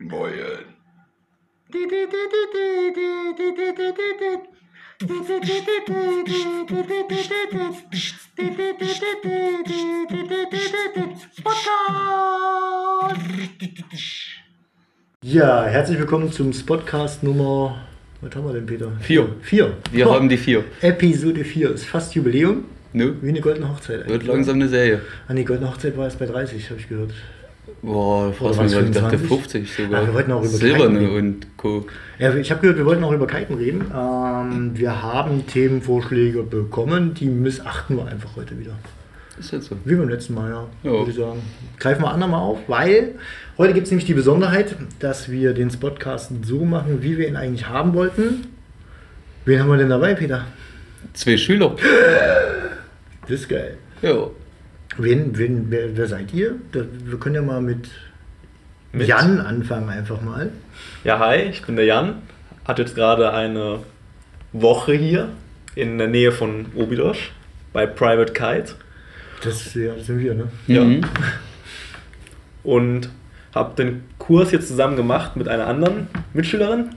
Moin. Ja, herzlich willkommen zum Spotcast Nummer. Was haben wir denn, Peter? Vier. Vier. Wir Oh, haben die vier. Episode 4 ist fast Jubiläum. Nö, Wie eine goldene Hochzeit. wird langsam eine Serie. Ah, nee, goldene Hochzeit war erst bei 30, habe ich gehört. Boah, was, was ich dachte 25? 50 sogar. Ah, wir wollten auch über Silberne Kiten und Co. Ja, ich habe gehört, wir wollten auch über Kiten reden. Ähm, wir haben Themenvorschläge bekommen, die missachten wir einfach heute wieder. Ist jetzt so. Wie beim letzten Mal, ja, Ja. würde ich sagen. Greifen wir andermal auf, weil heute gibt es nämlich die Besonderheit, dass wir den Spotcast so machen, wie wir ihn eigentlich haben wollten. Wen haben wir denn dabei, Peter? Zwei Schüler. Das ist geil. Ja. Wen, wen, wer, wer seid ihr? Wir können ja mal mit, Mit? Jan anfangen, einfach mal. Ja, hi, ich bin der Jan. Hatte jetzt gerade eine Woche hier in der Nähe von Obidosch bei Private Kite Das, ja, das sind wir, ne? Ja. Mhm. und habe den Kurs jetzt zusammen gemacht mit einer anderen Mitschülerin,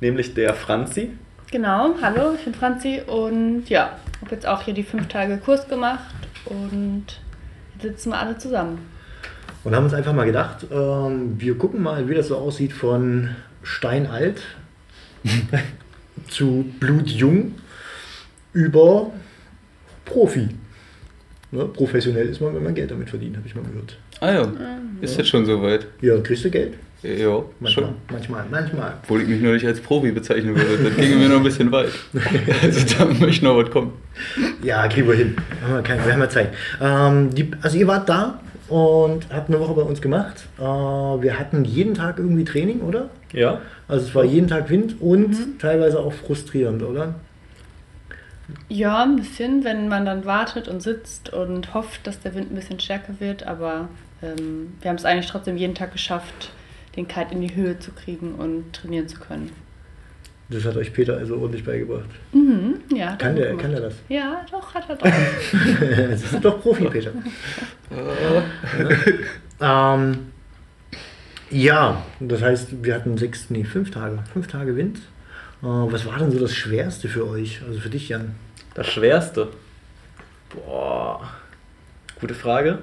nämlich der Franzi. Genau, hallo, ich bin Franzi und ja, habe jetzt auch hier die fünf Tage Kurs gemacht und sitzen wir alle zusammen. Und haben uns einfach mal gedacht, ähm, wir gucken mal, wie das so aussieht von steinalt zu blutjung über Profi. Ne? Professionell ist man, wenn man Geld damit verdient, habe ich mal gehört. Ah ja, ist jetzt schon soweit. Ja, kriegst du Geld? Ja, Manchmal, schon. manchmal, manchmal. Obwohl ich mich nur nicht als Profi bezeichnen würde. Das ginge mir noch ein bisschen weit. Also da möchte noch was kommen. Ja, kriegen wir hin. Haben wir, keine, wir haben ja Zeit. Ähm, die, also ihr wart da und habt eine Woche bei uns gemacht. Äh, wir hatten jeden Tag irgendwie Training, oder? Ja, Also es war jeden Tag Wind und teilweise auch frustrierend, oder? Ja, ein bisschen, wenn man dann wartet und sitzt und hofft, dass der Wind ein bisschen stärker wird, aber ähm, wir haben es eigentlich trotzdem jeden Tag geschafft, den Kite in die Höhe zu kriegen und trainieren zu können. Das hat euch Peter also ordentlich beigebracht. Mhm, ja, er Kann der, gemacht. kann der das? Ja, doch, hat er doch. Sie sind doch Profi, Peter. ähm, ja, das heißt, wir hatten sechs, nee, fünf Tage. Fünf Tage Wind. Äh, was war denn so das Schwerste für euch? Also für dich, Jan? das Schwerste. Boah, gute Frage.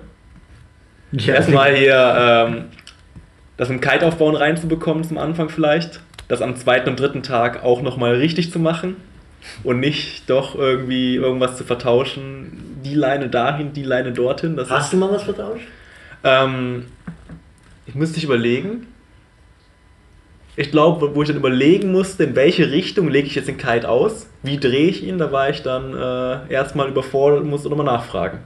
Erstmal hier ähm, das im Kite-Aufbauen reinzubekommen zum Anfang vielleicht. Das am zweiten und dritten Tag auch nochmal richtig zu machen. Und nicht doch irgendwie irgendwas zu vertauschen. Die Leine dahin, die Leine dorthin. Das Hast du mal was vertauscht? ähm, ich müsste ich überlegen. Ich glaube, wo ich dann überlegen musste, in welche Richtung lege ich jetzt den Kite aus, wie drehe ich ihn, da war ich dann äh, erstmal überfordert und musste nochmal nachfragen.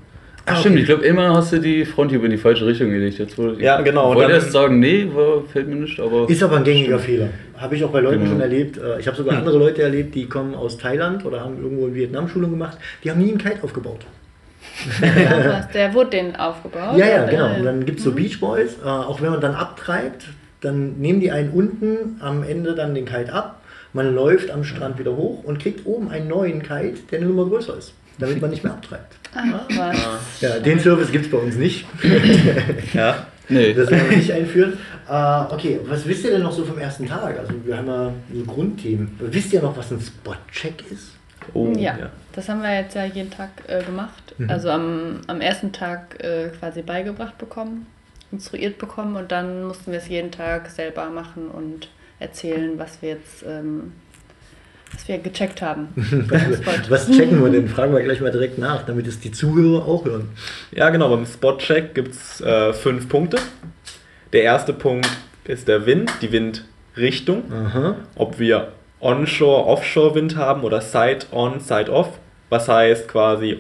Ach stimmt, ich glaube, immer hast du die Fronthiebe in die falsche Richtung gelegt. Jetzt wollte ich Ja, genau, und wollte erst sagen, nee, war, fällt mir nicht, aber. Ist aber ein gängiger Fehler. Habe ich auch bei Leuten Genau. schon erlebt. Äh, Ich habe sogar andere Leute erlebt, die kommen aus Thailand oder haben irgendwo in Vietnam Schulung gemacht. Die haben nie einen Kite aufgebaut. Der wurde den aufgebaut. Ja, ja, genau. Und dann gibt es so Beach Boys, äh, auch wenn man dann abtreibt, dann nehmen die einen unten am Ende dann den Kite ab. Man läuft am Strand wieder hoch und kriegt oben einen neuen Kite, der eine Nummer größer ist, damit man nicht mehr abtreibt. Ach, was. Ja, den Service gibt es bei uns nicht. Ja. Nee. Das werden wir nicht einführen. Äh, okay, was wisst ihr denn noch so vom ersten Tag? Also wir haben ja so Grundthemen. Wisst ihr noch, was ein Spot-Check ist? Oh, Ja, das haben wir jetzt ja jeden Tag äh, gemacht. Mhm. Also am, am ersten Tag äh, quasi beigebracht bekommen, instruiert bekommen und dann mussten wir es jeden Tag selber machen und erzählen, was wir jetzt, ähm, was wir gecheckt haben. Was, was checken wir denn? Fragen wir gleich mal direkt nach, damit es die Zuhörer auch hören. Ja, genau. Beim Spot-Check gibt es äh, fünf Punkte. Der erste Punkt ist der Wind, die Windrichtung. Aha. Ob wir Onshore, Offshore-Wind haben oder Side-on, Side-off. Was heißt quasi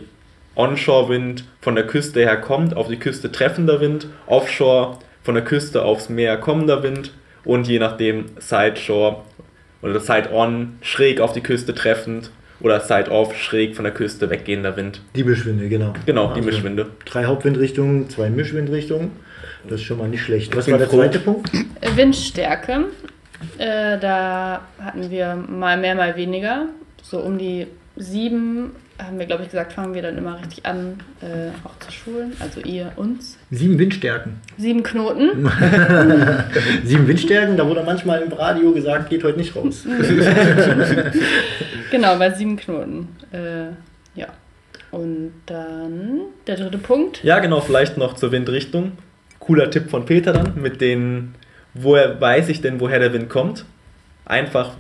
Onshore-Wind von der Küste her kommt, auf die Küste treffender Wind, Offshore von der Küste aufs Meer kommender Wind und je nachdem Side-Shore oder Side-on schräg auf die Küste treffend oder Side-off schräg von der Küste weggehender Wind. Die Mischwinde, genau. Genau, die Also Mischwinde. Drei Hauptwindrichtungen, zwei Mischwindrichtungen. Das ist schon mal nicht schlecht. Was war der zweite Punkt? Windstärke, äh, da hatten wir mal mehr, mal weniger. So um die 7 haben wir, glaube ich, gesagt, fangen wir dann immer richtig an, äh, auch zu schulen. Also ihr uns. Sieben Windstärken. Sieben Knoten. Sieben Windstärken, da wurde manchmal im Radio gesagt, geht heute nicht raus. genau, bei sieben Knoten. Äh, ja. Und dann der dritte Punkt. Ja, genau, vielleicht noch zur Windrichtung. Cooler Tipp von Peter dann, mit den, woher weiß ich denn, woher der Wind kommt? Einfach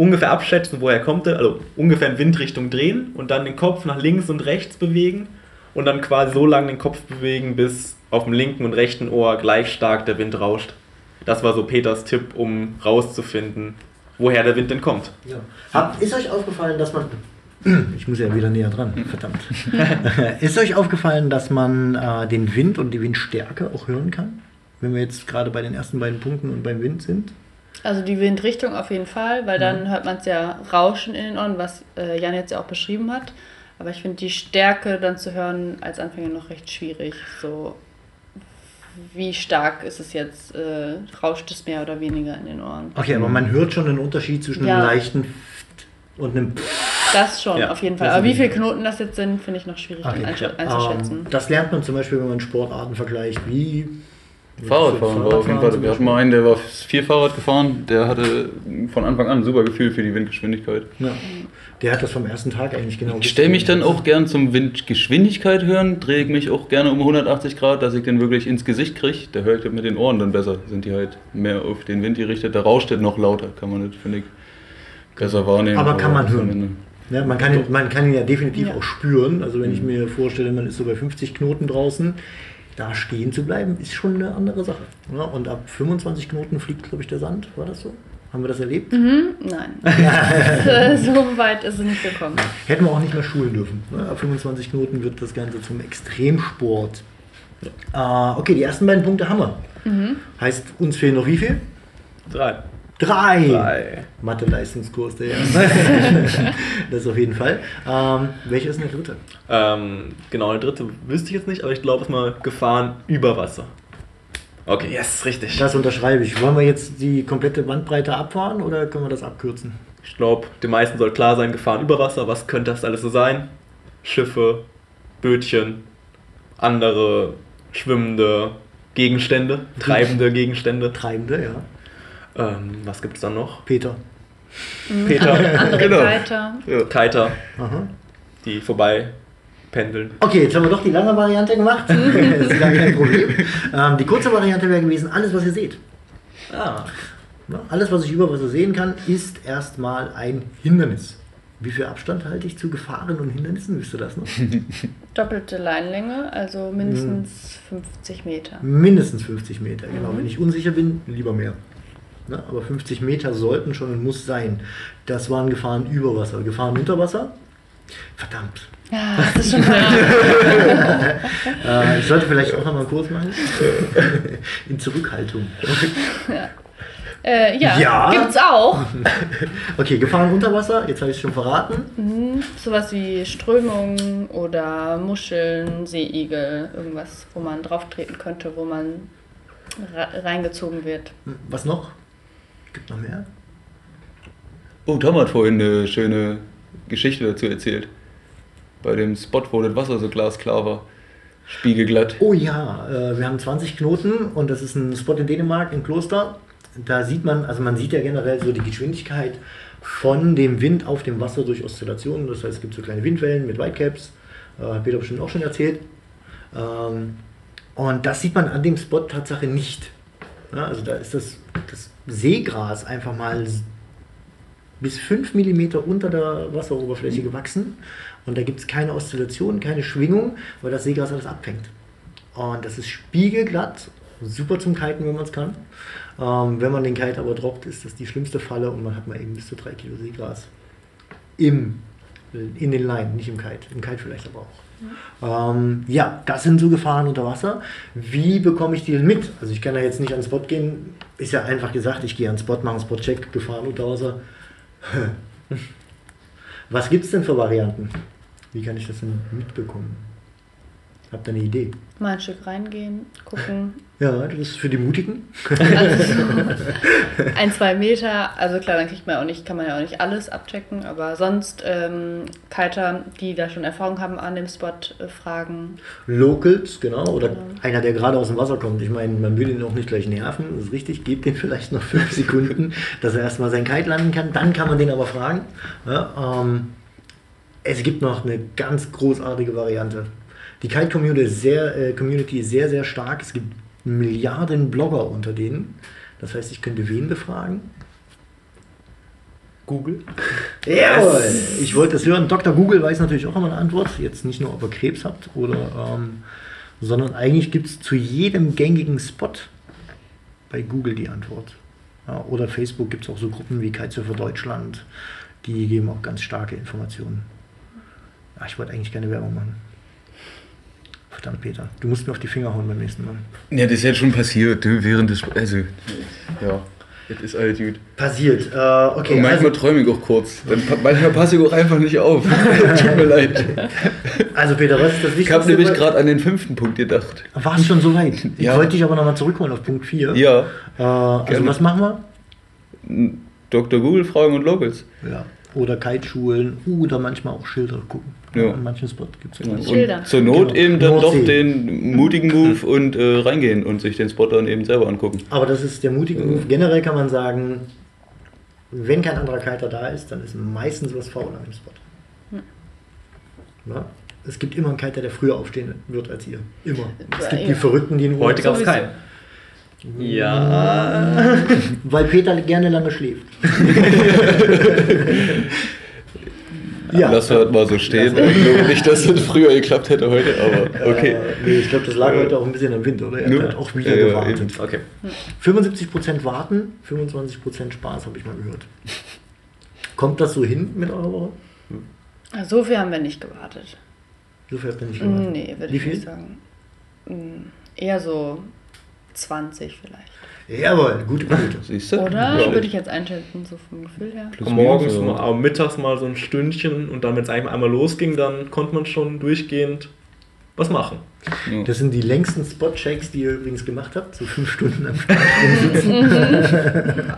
ungefähr abschätzen, woher kommt er, also ungefähr in Windrichtung drehen und dann den Kopf nach links und rechts bewegen und dann quasi so lange den Kopf bewegen, bis auf dem linken und rechten Ohr gleich stark der Wind rauscht. Das war so Peters Tipp, um rauszufinden, woher der Wind denn kommt. Ja. Hab, ist euch aufgefallen, dass man. Ich muss ja wieder näher dran, verdammt. ist euch aufgefallen, dass man äh, den Wind und die Windstärke auch hören kann? Wenn wir jetzt gerade bei den ersten beiden Punkten und beim Wind sind? Also die Windrichtung auf jeden Fall, weil dann hört man es ja rauschen in den Ohren, was äh, Jan jetzt ja auch beschrieben hat. Aber ich finde die Stärke dann zu hören als Anfänger noch recht schwierig. So, wie stark ist es jetzt? Äh, rauscht es mehr oder weniger in den Ohren? Okay, aber man hört schon den Unterschied zwischen Ja. einem leichten und einem. Das schon, Ja, auf jeden Fall. Aber wie viele Knoten das jetzt sind, finde ich noch schwierig Okay. Ja. einzuschätzen. Ähm, das lernt man zum Beispiel, wenn man Sportarten vergleicht, wie Fahrradfahren war auf jeden Fall. Wir hatten mal einen, der war viel Fahrrad gefahren, der hatte von Anfang an ein super Gefühl für die Windgeschwindigkeit. Ja. Der hat das vom ersten Tag eigentlich genau Ich stelle mich dann auch gern zum Windgeschwindigkeit hören, drehe ich mich auch gerne um 180 Grad, dass ich den wirklich ins Gesicht kriege. Da höre ich das mit den Ohren dann besser. Sind die halt mehr auf den Wind gerichtet. Da rauscht es noch lauter, kann man das, finde ich, besser wahrnehmen. Aber kann man hören. Ja, man, kann ihn, man kann ihn ja definitiv Ja. auch spüren. Also Mhm. wenn ich mir vorstelle, man ist so bei 50 Knoten draußen, da stehen zu bleiben, ist schon eine andere Sache. Ja, und ab 25 Knoten fliegt, glaube ich, der Sand. War das so? Haben wir das erlebt? Mhm, nein. so weit ist es nicht gekommen. Hätten wir auch nicht mehr schulen dürfen. Ab 25 Knoten wird das Ganze zum Extremsport. Äh, okay, die ersten beiden Punkte haben wir. Mhm. Heißt, uns fehlen noch wie viel? Drei. Drei! Drei. Mathe-Leistungskurs, der Das auf jeden Fall. Ähm, welcher ist denn der dritte? Ähm, genau, der dritte wüsste ich jetzt nicht, aber ich glaube, es ist mal Gefahren über Wasser. Okay, yes, richtig. Das unterschreibe ich. Wollen wir jetzt die komplette Bandbreite abfahren oder können wir das abkürzen? Ich glaube, den meisten soll klar sein, Gefahren über Wasser. Was könnte das alles so sein? Schiffe, Bötchen, andere schwimmende Gegenstände, treibende Gegenstände. Treibende, ja. Ähm, was gibt es dann noch? Peter. Peter, Andere Genau. Kiter. Kiter, Aha. die vorbei pendeln. Okay, jetzt haben wir doch die lange Variante gemacht. das ist gar kein Problem. Ähm, die kurze Variante wäre gewesen, alles, was ihr seht. Ah, Na, Alles, was ich über Wasser sehen kann, ist erstmal ein Hindernis. Wie viel Abstand halte ich zu Gefahren und Hindernissen? Wisst ihr das noch? Doppelte Leinlänge, also mindestens 50 Meter. Mindestens 50 Meter, genau. Wenn ich unsicher bin, lieber mehr. Na, aber 50 Meter sollten schon und muss sein. Das waren Gefahren über Wasser. Gefahren unter Wasser? Verdammt. Ja, das ist schon mal. Äh, ich sollte vielleicht auch noch mal einen Kurs machen. In Zurückhaltung. Äh, ja, Ja. gibt's auch. Okay, Gefahren unter Wasser, jetzt habe ich es schon verraten. Mhm. Sowas wie Strömungen oder Muscheln, Seeigel, irgendwas, wo man drauf treten könnte, wo man re- reingezogen wird. Was noch? Gibt noch mehr? Oh, Tom hat vorhin eine schöne Geschichte dazu erzählt. Bei dem Spot, wo das Wasser so glasklar war. Spiegelglatt. Oh ja, äh, wir haben 20 Knoten und das ist ein Spot in Dänemark, im Kloster. Da sieht man, also man sieht ja generell so die Geschwindigkeit von dem Wind auf dem Wasser durch Oszillationen. Das heißt, es gibt so kleine Windwellen mit Whitecaps. Äh, hat Peter bestimmt auch schon erzählt. Ähm, und das sieht man an dem Spot Tatsache nicht. Also da ist das, das Seegras einfach mal bis 5 mm unter der Wasseroberfläche gewachsen. Und da gibt es keine Oszillation, keine Schwingung, weil das Seegras alles abfängt. Und das ist spiegelglatt, super zum Kiten, wenn man es kann. Ähm, wenn man den Kite aber droppt, ist das die schlimmste Falle und man hat mal eben bis zu 3 Kilo Seegras im, in den Leinen, nicht im Kite. Im Kite vielleicht aber auch. Ähm, ja, das sind so Gefahren unter Wasser. Wie bekomme ich die denn mit? Also ich kann da jetzt nicht an den Spot gehen. Ist ja einfach gesagt, ich gehe an den Spot, mache einen Spot-Check, Gefahren unter Wasser. Was gibt es denn für Varianten? Wie kann ich das denn mitbekommen? Habt ihr eine Idee? Mal ein Stück reingehen, gucken. Ja, das ist für die Mutigen. Also so ein, zwei Meter. Also klar, dann kriegt man auch nicht, kann man ja auch nicht alles abchecken, aber sonst ähm, Kiter, die da schon Erfahrung haben an dem Spot, äh, fragen. Locals, genau. Oder Genau. einer, der gerade aus dem Wasser kommt. Ich meine, man will ihn auch nicht gleich nerven. Das ist richtig. Gebt den vielleicht noch fünf Sekunden, dass er erstmal sein Kite landen kann. Dann kann man den aber fragen. Ja, ähm, es gibt noch eine ganz großartige Variante. Die Kite-Community ist, sehr, äh, Community ist sehr, sehr stark. Es gibt Milliarden Blogger unter denen. Das heißt, ich könnte wen befragen? Google. Jawohl! Ich wollte es hören. Dr. Google weiß natürlich auch immer eine Antwort. Jetzt nicht nur, ob ihr Krebs habt, oder, ähm, sondern eigentlich gibt es zu jedem gängigen Spot bei Google die Antwort. Ja, oder Facebook gibt es auch so Gruppen wie Kitesurfer Deutschland, die geben auch ganz starke Informationen. Ja, ich wollte eigentlich keine Werbung machen. Verdammt, Peter. Du musst mir auf die Finger hauen beim nächsten Mal. Ja, das ist jetzt schon passiert, während des. Also, ja, das ist alles gut. Passiert. Äh, okay, Und manchmal also, träume ich auch kurz. Dann, manchmal passe ich auch einfach nicht auf. Tut mir leid. also Peter, was ist das Wichtigste? Ich habe nämlich gerade an den fünften Punkt gedacht. War es schon so weit? Ich Ja. wollte dich aber nochmal zurückholen auf Punkt 4. Ja, Äh, also Gerne. was machen wir? Dr. Google fragen und Locals. Ja. Oder Kiteschulen oder manchmal auch Schilder gucken. Ja. An manchen Spots gibt es ja. Und Schilder. zur Not Genau. eben dann Nordsee. doch den mutigen Move und äh, reingehen und sich den Spot dann eben selber angucken. Aber das ist der mutige Move. Generell kann man sagen, wenn kein anderer Kiter da ist, dann ist meistens was faul an dem Spot. Ja? Es gibt immer einen Kiter, der früher aufstehen wird als ihr. Immer. Es gibt die Ja. Verrückten, die in Heute gab es keinen. Ja. Weil Peter gerne lange schläft. ja. Lass halt mal so stehen. Ich glaube nicht, dass das früher geklappt hätte heute, aber okay. Äh, nee, ich glaube, das lag heute auch ein bisschen am Wind, oder? Er hat auch wieder ja, gewartet. Okay. 75% warten, 25% Spaß, habe ich mal gehört. Kommt das so hin mit eurer Woche? So viel haben wir nicht gewartet. So viel habt ihr nicht gewartet. Nee, würde Wie ich viel? nicht sagen. Mm, Eher so 20 vielleicht. Jawohl, gute Quote. Siehst du? Oder Ja. würde ich jetzt einschätzen, so vom Gefühl her. Plus Morgens, minus, mal, aber mittags mal so ein Stündchen und dann, wenn es einmal einmal losging, dann konnte man schon durchgehend was machen. Ja. Das sind die längsten Spot-Checks, die ihr übrigens gemacht habt, so fünf Stunden am Start rumsitzen.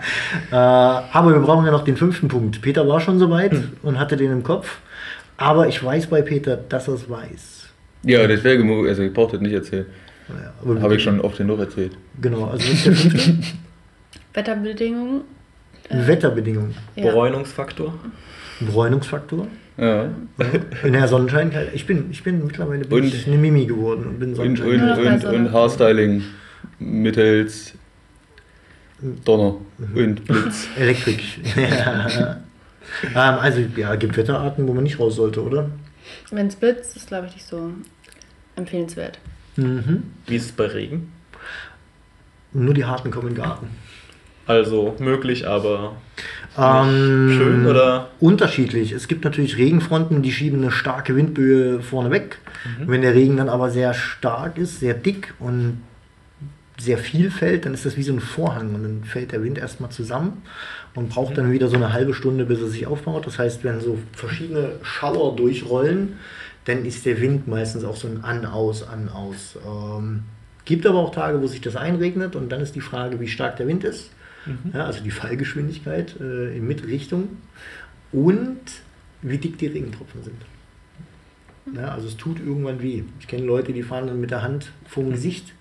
äh, aber wir brauchen ja noch den fünften Punkt. Peter war schon soweit und hatte den im Kopf. Aber ich weiß bei Peter, dass er es weiß. Ja, das wäre gemog, also ich brauche das nicht erzählen. Naja, aber Habe ich schon oft genug erzählt. Genau, also das ist der fünfte. Wetterbedingungen. Wetterbedingungen. Ja. Bräunungsfaktor. Bräunungsfaktor. Ja. In der Sonnenschein. Ich bin, ich bin mittlerweile bin Und- ich eine Mimi geworden und bin Und, Sonnenschein. und, Ja, und, also- und Haarstyling mittels Donner und Blitz. Elektrik. ja. ähm, also ja, gibt Wetterarten, wo man nicht raus sollte, oder? Wenn es blitzt, ist glaube ich nicht so empfehlenswert. Mhm. Wie ist es bei Regen? Nur die Harten kommen in den Garten. Also möglich, aber Ähm, schön oder? Unterschiedlich. Es gibt natürlich Regenfronten, die schieben eine starke Windböe vorne weg. Wenn der Regen dann aber sehr stark ist, sehr dick und sehr viel fällt, dann ist das wie so ein Vorhang und dann fällt der Wind erstmal zusammen und braucht dann wieder so eine halbe Stunde, bis er sich aufbaut. Das heißt, wenn so verschiedene Schauer durchrollen, dann ist der Wind meistens auch so ein An-Aus, An-Aus. Ähm, gibt aber auch Tage, wo sich das einregnet und dann ist die Frage, wie stark der Wind ist. Ja, also die Fallgeschwindigkeit äh, in Mitrichtung und wie dick die Regentropfen sind. Ja, also es tut irgendwann weh. Ich kenne Leute, die fahren dann mit der Hand vorm Gesicht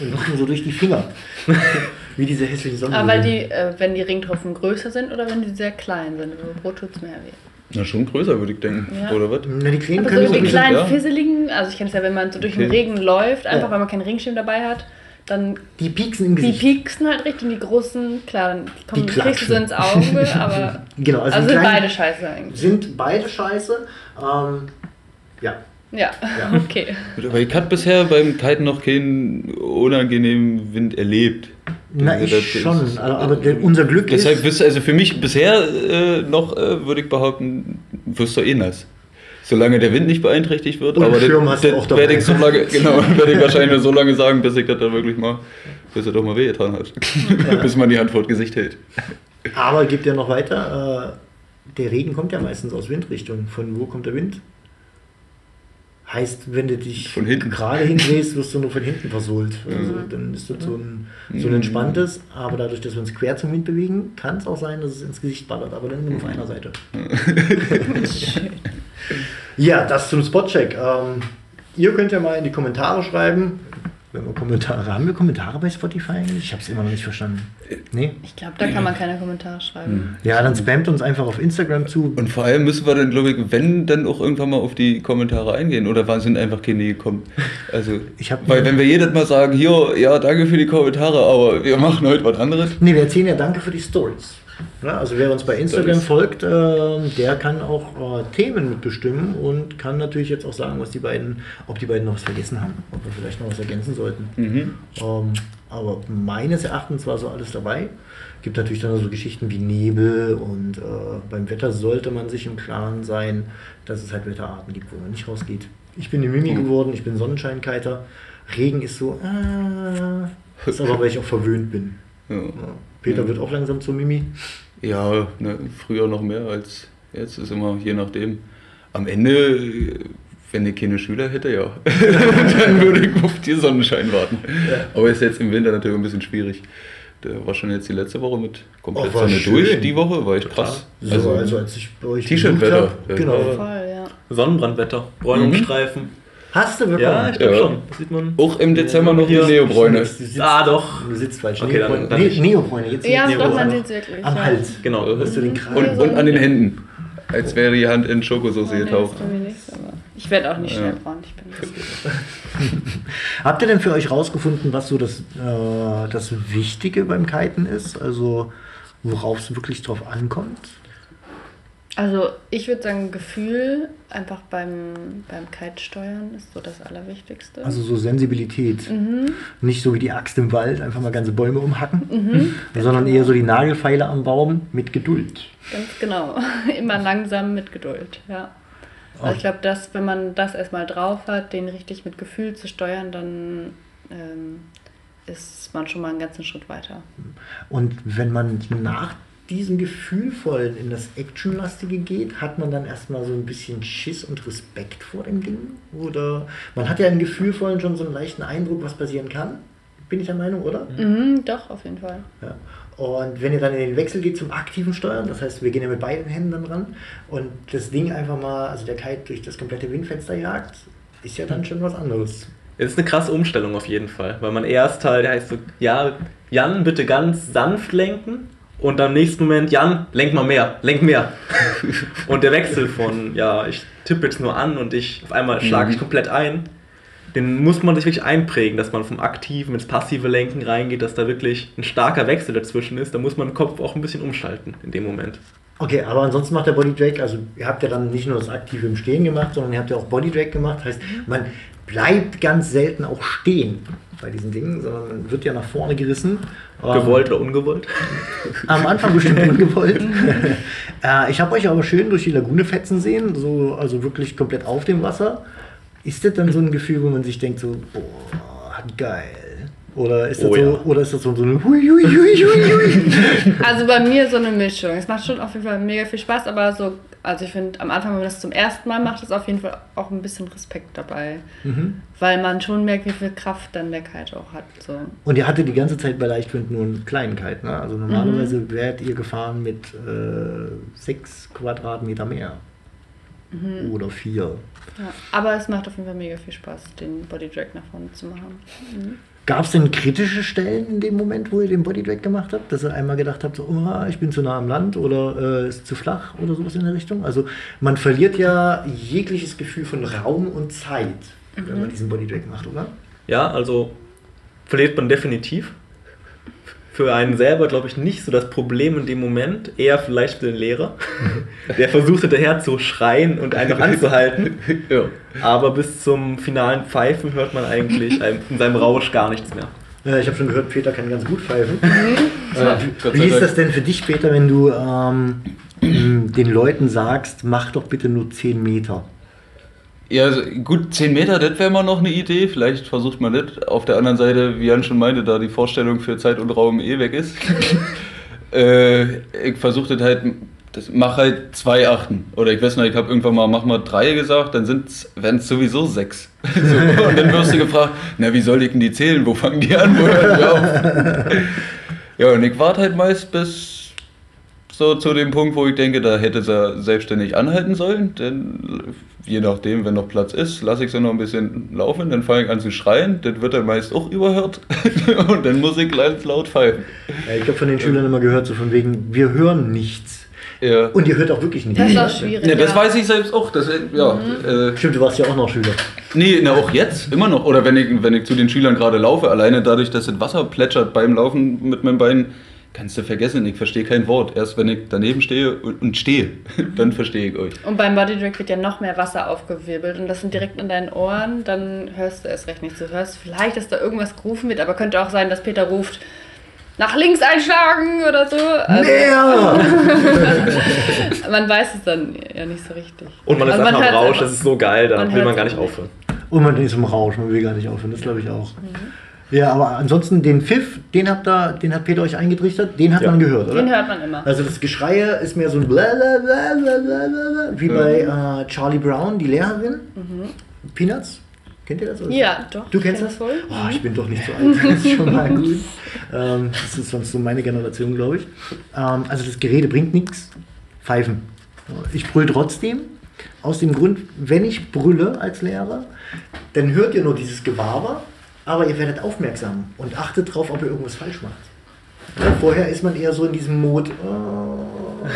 und machen so durch die Finger. wie diese hässlichen Sonnen. Aber weil die, äh, wenn die Regentropfen größer sind oder wenn die sehr klein sind, also es mehr weh. Na, schon größer, würde ich denken. Ja. Oder was? Na, die Kleinen Aber so so die ein kleinen ja. fisseligen, also ich kenne es ja, wenn man so durch den Okay. Regen läuft, einfach Ja. weil man keinen Regenschirm dabei hat, dann Die pieksen im die Gesicht. pieksen halt richtig und die großen, klar, dann kommen, Die kriegst du so ins Auge, aber Genau, also, also die sind kleinen beide scheiße eigentlich. sind beide scheiße. Ähm, ja. Ja, Ja. okay. Aber ich habe bisher beim Kiten noch keinen unangenehmen Wind erlebt. Na, ich das schon. ist- Aber, der, unser Glück Deshalb ist. du, also für mich bisher äh, noch, äh, würde ich behaupten, wirst du eh nass. Solange der Wind nicht beeinträchtigt wird, Und aber Schirm das, das werde ich so lange, genau, werde ich wahrscheinlich nur so lange sagen, bis ich das dann wirklich mal, bis er doch mal wehgetan hat. bis man die Hand vor das Gesicht hält. Aber gibt ja noch weiter. Äh, der Regen kommt ja meistens aus Windrichtung. Von wo kommt der Wind? Heißt, wenn du dich Von hinten. gerade hindrehst, wirst du nur von hinten versohlt. Also dann ist das so ein, so ein entspanntes, aber dadurch, dass wir uns quer zum Wind bewegen, kann es auch sein, dass es ins Gesicht ballert, aber dann nur auf einer Seite. Ja, das zum Spotcheck. Ähm, ihr könnt ja mal in die Kommentare schreiben. Wenn wir Kommentare haben, wir Kommentare bei Spotify eigentlich? Ich habe es immer noch nicht verstanden. Nee? Ich glaube, da kann man keine Kommentare schreiben. Ja, dann spammt uns einfach auf Instagram zu. Und vor allem müssen wir dann, glaube ich, wenn, dann auch irgendwann mal auf die Kommentare eingehen. Oder waren sind einfach keine gekommen? Also, Ich hab- weil wenn wir jedes Mal sagen, hier, ja, danke für die Kommentare, aber wir machen heute was anderes. Nee, wir erzählen ja Danke für die Stories. Ja, also wer uns bei Instagram folgt, ähm, der kann auch äh, Themen mitbestimmen und kann natürlich jetzt auch sagen, was die beiden, ob die beiden noch was vergessen haben, ob wir vielleicht noch was ergänzen sollten. Mhm. Ähm, aber meines Erachtens war so alles dabei. Gibt natürlich dann so Geschichten wie Nebel und äh, beim Wetter sollte man sich im Klaren sein, dass es halt Wetterarten gibt, wo man nicht rausgeht. Ich bin die Mimi Mhm. geworden, ich bin Sonnenscheinkiter. Regen ist so, äh, ist aber weil ich auch verwöhnt bin. Ja. Ja. Peter wird auch langsam zur Mimi. Ja, ne, früher noch mehr als jetzt ist immer je nachdem. Am Ende, wenn ich keine Schüler hätte, ja, dann würde ich auf die Sonnenschein warten. Aber ist jetzt im Winter natürlich ein bisschen schwierig. Der war schon jetzt die letzte Woche mit komplett Oh, Sonne schön. durch. Die Woche war echt krass. So, also, als ich bei euch T-Shirt-Wetter. Genau. Voll, ja. Sonnenbrandwetter, Bräunungsstreifen. Hast du wirklich? Ja, ich glaube Ja. schon. Das sieht man. Auch im Dezember noch die Hier. Neobräune. Ah, doch. Du sitzt falsch. Okay, dann- Neobräune. dann nee, nicht. Neobräune. Jetzt Ja, sitzt doch, man Neobräune. sieht es wirklich. Am ja. Hals. Genau. Dass du den Kragen. Und, und an den Händen. Als wäre die Hand in Schokosauce Oh, nee, getaucht. wir nicht, aber ich werde auch nicht Ja. schnell braun. Ich bin Habt ihr denn für euch rausgefunden, was so das, äh, das Wichtige beim Kiten ist? Also worauf es wirklich drauf ankommt? Also ich würde sagen, Gefühl einfach beim, beim Kitesteuern ist so das Allerwichtigste. Also so Sensibilität. mhm. Nicht so wie die Axt im Wald, einfach mal ganze Bäume umhacken, Mhm. sondern eher so die Nagelfeile am Baum mit Geduld. Ganz genau. Immer langsam mit Geduld, ja. Also ich glaube, dass wenn man das erstmal drauf hat, den richtig mit Gefühl zu steuern, dann ähm, ist man schon mal einen ganzen Schritt weiter. Und wenn man nach diesem Gefühlvollen in das Actionlastige geht, hat man dann erstmal so ein bisschen Schiss und Respekt vor dem Ding? Oder man hat ja im Gefühlvollen schon so einen leichten Eindruck, was passieren kann. Bin ich der Meinung, oder? Mhm, doch, auf jeden Fall. Ja. Und wenn ihr dann in den Wechsel geht zum aktiven Steuern, das heißt, wir gehen ja mit beiden Händen dann ran und das Ding einfach mal, also der Kite durch das komplette Windfenster jagt, ist ja dann schon was anderes. Es ist eine krasse Umstellung auf jeden Fall, weil man erst halt heißt so, ja, Jan, bitte ganz sanft lenken und am nächsten Moment, Jan, lenk mal mehr, lenk mehr. und der Wechsel von, ja, ich tippe jetzt nur an und ich auf einmal schlage ich Mhm. komplett ein, den muss man sich wirklich einprägen, dass man vom aktiven ins passive Lenken reingeht, dass da wirklich ein starker Wechsel dazwischen ist. Da muss man den Kopf auch ein bisschen umschalten in dem Moment. Okay, aber ansonsten macht der Body Drag, also ihr habt ja dann nicht nur das Aktive im Stehen gemacht, sondern ihr habt ja auch Body Drag gemacht. Heißt, man bleibt ganz selten auch stehen bei diesen Dingen, sondern man wird ja nach vorne gerissen. Ähm, Gewollt oder ungewollt. Am Anfang bestimmt ungewollt. äh, ich habe euch aber schön durch die Lagune fetzen sehen, so, also wirklich komplett auf dem Wasser. Ist das dann so ein Gefühl, wo man sich denkt so, boah, geil? Oder ist das, Oh so, ja. oder ist das so, so eine hui, hui, hui, hui, hui? Also bei mir so eine Mischung. Es macht schon auf jeden Fall mega viel Spaß, aber so, also ich finde am Anfang, wenn man das zum ersten Mal macht, ist auf jeden Fall auch ein bisschen Respekt dabei. Mhm. Weil man schon merkt, wie viel Kraft dann der Kite auch hat. So. Und ihr hattet die ganze Zeit bei Leichtwind nur einen kleinen Kite, ne? Also normalerweise wärt ihr gefahren mit äh, sechs Quadratmeter mehr. Oder vier. Ja. Aber es macht auf jeden Fall mega viel Spaß, den Body Drag nach vorne zu machen. Mhm. Gab es denn kritische Stellen in dem Moment, wo ihr den Bodydrag gemacht habt, dass ihr einmal gedacht habt, so, oh, ich bin zu nah am Land oder äh, ist zu flach oder sowas in der Richtung? Also man verliert ja jegliches Gefühl von Raum und Zeit, wenn man diesen Bodydrag macht, oder? Ja, also verliert man definitiv. Für einen selber, glaube ich, nicht so das Problem in dem Moment, eher vielleicht für den Lehrer, der versucht hinterher zu schreien und einfach anzuhalten. Ja. Aber bis zum finalen Pfeifen hört man eigentlich in seinem Rausch gar nichts mehr. Äh, ich habe schon gehört, Peter kann ganz gut pfeifen. Ja, Äh, wie ist das denn für dich, Peter, wenn du ähm, den Leuten sagst, mach doch bitte nur 10 Meter? Ja, also gut, 10 Meter, das wäre mal noch eine Idee. Vielleicht versucht man das. Auf der anderen Seite, wie Jan schon meinte, da die Vorstellung für Zeit und Raum eh weg ist. äh, ich versuche das halt das mach halt zwei Achten. Oder ich weiß nicht, ich habe irgendwann mal, mach mal drei gesagt, dann werden es sowieso sechs. so, und dann wirst du gefragt, na, wie soll ich denn die zählen? Wo fangen die an? Wo hören die auf? ja, und ich warte halt meist bis so zu dem Punkt, wo ich denke, da hätte sie selbstständig anhalten sollen. Denn je nachdem, wenn noch Platz ist, lasse ich sie noch ein bisschen laufen, dann fange ich an zu schreien. Das wird dann meist auch überhört. und dann muss ich ganz laut pfeifen. Ja, ich habe von den Schülern immer gehört, so von wegen, wir hören nichts. Ja. Und ihr hört auch wirklich nichts. Das ist auch schwierig. Ja, das ja. weiß ich selbst auch. Das, ja, äh, Stimmt, du warst ja auch noch Schüler. nee, na, auch jetzt, immer noch. Oder wenn ich, wenn ich zu den Schülern gerade laufe, alleine dadurch, dass das Wasser plätschert beim Laufen mit meinen Beinen, kannst du vergessen, ich verstehe kein Wort. Erst wenn ich daneben stehe und, und stehe, dann verstehe ich euch. Und beim Bodydrag wird ja noch mehr Wasser aufgewirbelt und das sind direkt in deinen Ohren, dann hörst du es recht nicht. Du hörst vielleicht, dass da irgendwas gerufen wird, aber könnte auch sein, dass Peter ruft, nach links einschlagen oder so. Also, Mehr! man weiß es dann ja nicht so richtig. Und man ist Also einfach am hört's Rausch, das ist so geil, da will man gar nicht aufhören. Und man ist im Rausch, man will gar nicht aufhören, das glaube ich auch. Ja, aber ansonsten den Pfiff, den, habt ihr, den hat Peter euch eingetrichtert, den hat Ja. man gehört, oder? Den hört man immer. Also das Geschreie ist mehr so ein Blablabla, wie bei äh, Charlie Brown, die Lehrerin. Peanuts. Kennt ihr das? oder? Ja, doch. Du kennst kenn das? wohl. Oh, ich bin doch nicht so alt. Das ist schon mal gut. Ähm, das ist sonst so meine Generation, glaube ich. Ähm, also das Gerede bringt nichts. Pfeifen. Ich brülle trotzdem. Aus dem Grund, wenn ich brülle als Lehrer, dann hört ihr nur dieses Gewaber, aber ihr werdet aufmerksam und achtet darauf, ob ihr irgendwas falsch macht. Ja, vorher ist man eher so in diesem Mod. oh.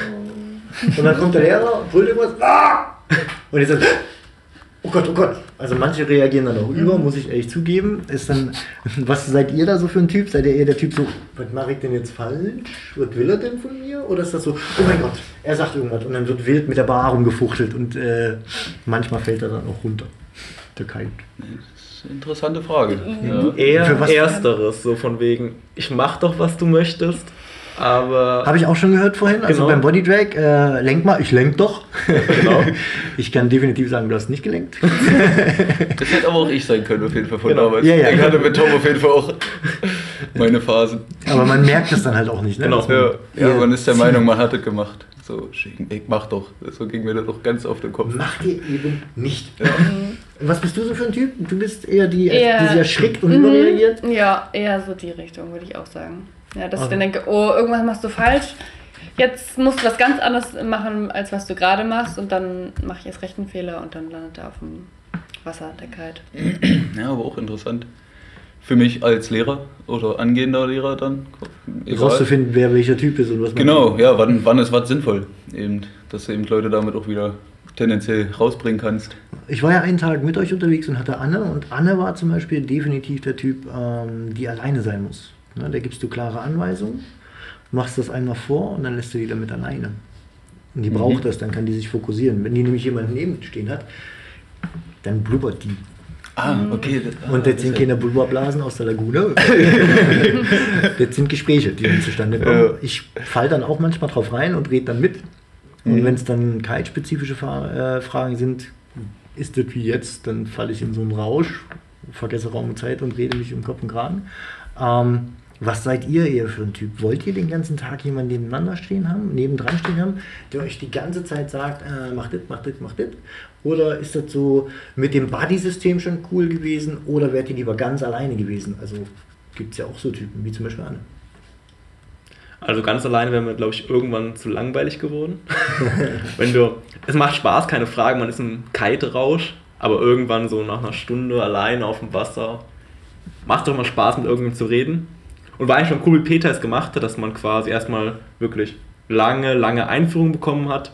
Und dann kommt der Lehrer, brüllt irgendwas. ah! Und ihr sagt, oh Gott, oh Gott. Also manche reagieren dann auch über, muss ich ehrlich zugeben. Ist dann, was seid ihr da so für ein Typ? Seid ihr eher der Typ so, was mache ich denn jetzt falsch? Was will er denn von mir? Oder ist das so, oh mein Gott, er sagt irgendwas und dann wird wild mit der Bar rumgefuchtelt und äh, manchmal fällt er dann auch runter. Der Kite. Eine interessante Frage. Ja. Eher Für was- Ersteres, so von wegen, ich mach doch, was du möchtest, aber Habe ich auch schon gehört vorhin, also Genau. beim Bodydrag, äh, lenk mal, ich lenk doch. Genau. ich kann definitiv sagen, du hast nicht gelenkt. Das hätte aber auch ich sein können, auf jeden Fall von Genau. damals. Ja, ja. Ich hatte mit Tom auf jeden Fall auch meine Phasen. Aber man merkt es dann halt auch nicht. Ne? Genau. Man- Ja, ja, man ist der Meinung, man hat es gemacht. So, schicken, ich mach doch. So ging mir das doch ganz auf den Kopf. Macht ihr eben nicht. Was bist du so für ein Typ? Du bist eher die, Eher- die sich erschrickt und Mhm. überreagiert? Ja, eher so die Richtung, würde ich auch sagen. Ja, dass Also- ich dann denke, oh, irgendwas machst du falsch. Jetzt musst du was ganz anderes machen, als was du gerade machst. Und dann mache ich erst recht einen Fehler und dann landet er auf dem Wasser, der Kite. Ja, aber auch interessant. Für mich als Lehrer oder angehender Lehrer dann. Rauszufinden, wer welcher Typ ist und was man Genau, ja, wann, wann ist was sinnvoll? Eben, dass eben Leute damit auch wieder tendenziell rausbringen kannst. Ich war ja einen Tag mit euch unterwegs und hatte Anne und Anne war zum Beispiel definitiv der Typ, ähm, die alleine sein muss. Ne, da gibst du klare Anweisungen, machst das einmal vor und dann lässt du die damit alleine. Und die Mhm. braucht das, dann kann die sich fokussieren. Wenn die nämlich jemanden neben stehen hat, dann blubbert die. Ah, okay. das- ah, Und das das sind keine Blubberblasen aus der Lagune. das sind Gespräche, die dann zustande kommen. Ja. Ich fall dann auch manchmal drauf rein und rede dann mit. Und Mhm. wenn es dann kite-spezifische Fra äh, Fragen sind, ist das wie jetzt, dann falle ich in so einen Rausch, vergesse Raum und Zeit und rede mich um Kopf und Kragen. Ähm, was seid ihr eher für ein Typ? Wollt ihr den ganzen Tag jemanden nebeneinander stehen haben, nebendran stehen haben, der euch die ganze Zeit sagt, äh, mach das, mach das, mach das? Oder ist das so mit dem Buddy-System schon cool gewesen? Oder wärt ihr lieber ganz alleine gewesen? Also gibt es ja auch so Typen, wie zum Beispiel Anne. Also ganz alleine wäre mir, glaube ich, irgendwann zu langweilig geworden. Wenn du, es macht Spaß, keine Frage, man ist im Kite-Rausch, aber irgendwann so nach einer Stunde alleine auf dem Wasser, macht doch mal Spaß, mit irgendjemandem zu reden. Und war eigentlich schon cool, wie Peter es gemacht hat, dass man quasi erstmal wirklich lange, lange Einführung bekommen hat.